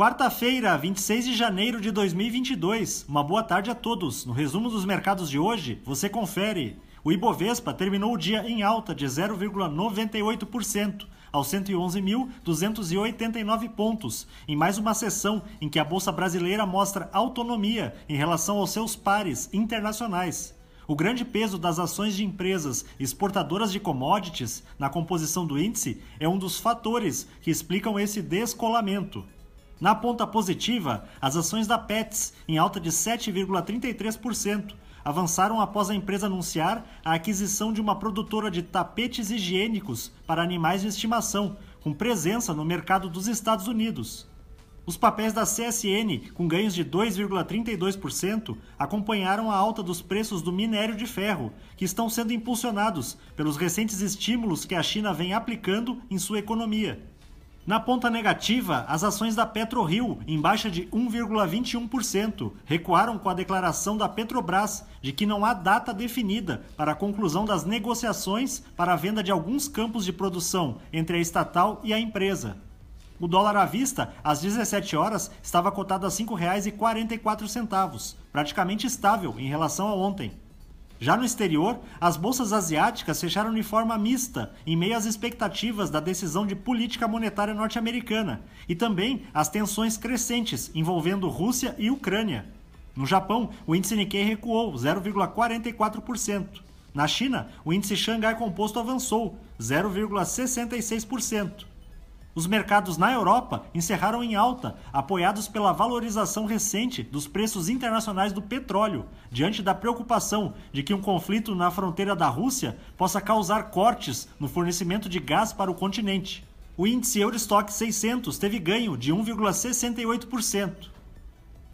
Quarta-feira, 26 de janeiro de 2022. Uma boa tarde a todos. No resumo dos mercados de hoje, você confere. O Ibovespa terminou o dia em alta de 0,98%, aos 111.289 pontos, em mais uma sessão em que a Bolsa Brasileira mostra autonomia em relação aos seus pares internacionais. O grande peso das ações de empresas exportadoras de commodities na composição do índice é um dos fatores que explicam esse descolamento. Na ponta positiva, as ações da Pets, em alta de 7,33%, avançaram após a empresa anunciar a aquisição de uma produtora de tapetes higiênicos para animais de estimação, com presença no mercado dos Estados Unidos. Os papéis da CSN, com ganhos de 2,32%, acompanharam a alta dos preços do minério de ferro, que estão sendo impulsionados pelos recentes estímulos que a China vem aplicando em sua economia. Na ponta negativa, as ações da PetroRio, em baixa de 1,21%, recuaram com a declaração da Petrobras de que não há data definida para a conclusão das negociações para a venda de alguns campos de produção entre a estatal e a empresa. O dólar à vista, às 17 horas, estava cotado a R$ 5,44, praticamente estável em relação a ontem. Já no exterior, as bolsas asiáticas fecharam de forma mista, em meio às expectativas da decisão de política monetária norte-americana e também as tensões crescentes envolvendo Rússia e Ucrânia. No Japão, o índice Nikkei recuou 0,44%. Na China, o índice Xangai Composto avançou 0,66%. Os mercados na Europa encerraram em alta, apoiados pela valorização recente dos preços internacionais do petróleo, diante da preocupação de que um conflito na fronteira da Rússia possa causar cortes no fornecimento de gás para o continente. O índice Eurostock 600 teve ganho de 1,68%.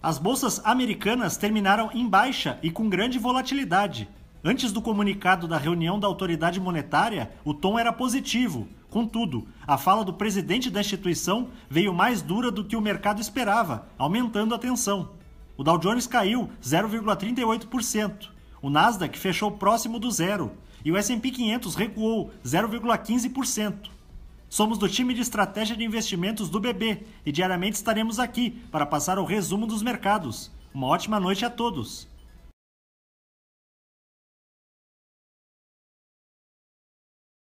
As bolsas americanas terminaram em baixa e com grande volatilidade. Antes do comunicado da reunião da autoridade monetária, o tom era positivo, Contudo, a fala do presidente da instituição veio mais dura do que o mercado esperava, aumentando a tensão. O Dow Jones caiu 0,38%, o Nasdaq fechou próximo do zero e o S&P 500 recuou 0,15%. Somos do time de estratégia de investimentos do BB e diariamente estaremos aqui para passar o resumo dos mercados. Uma ótima noite a todos.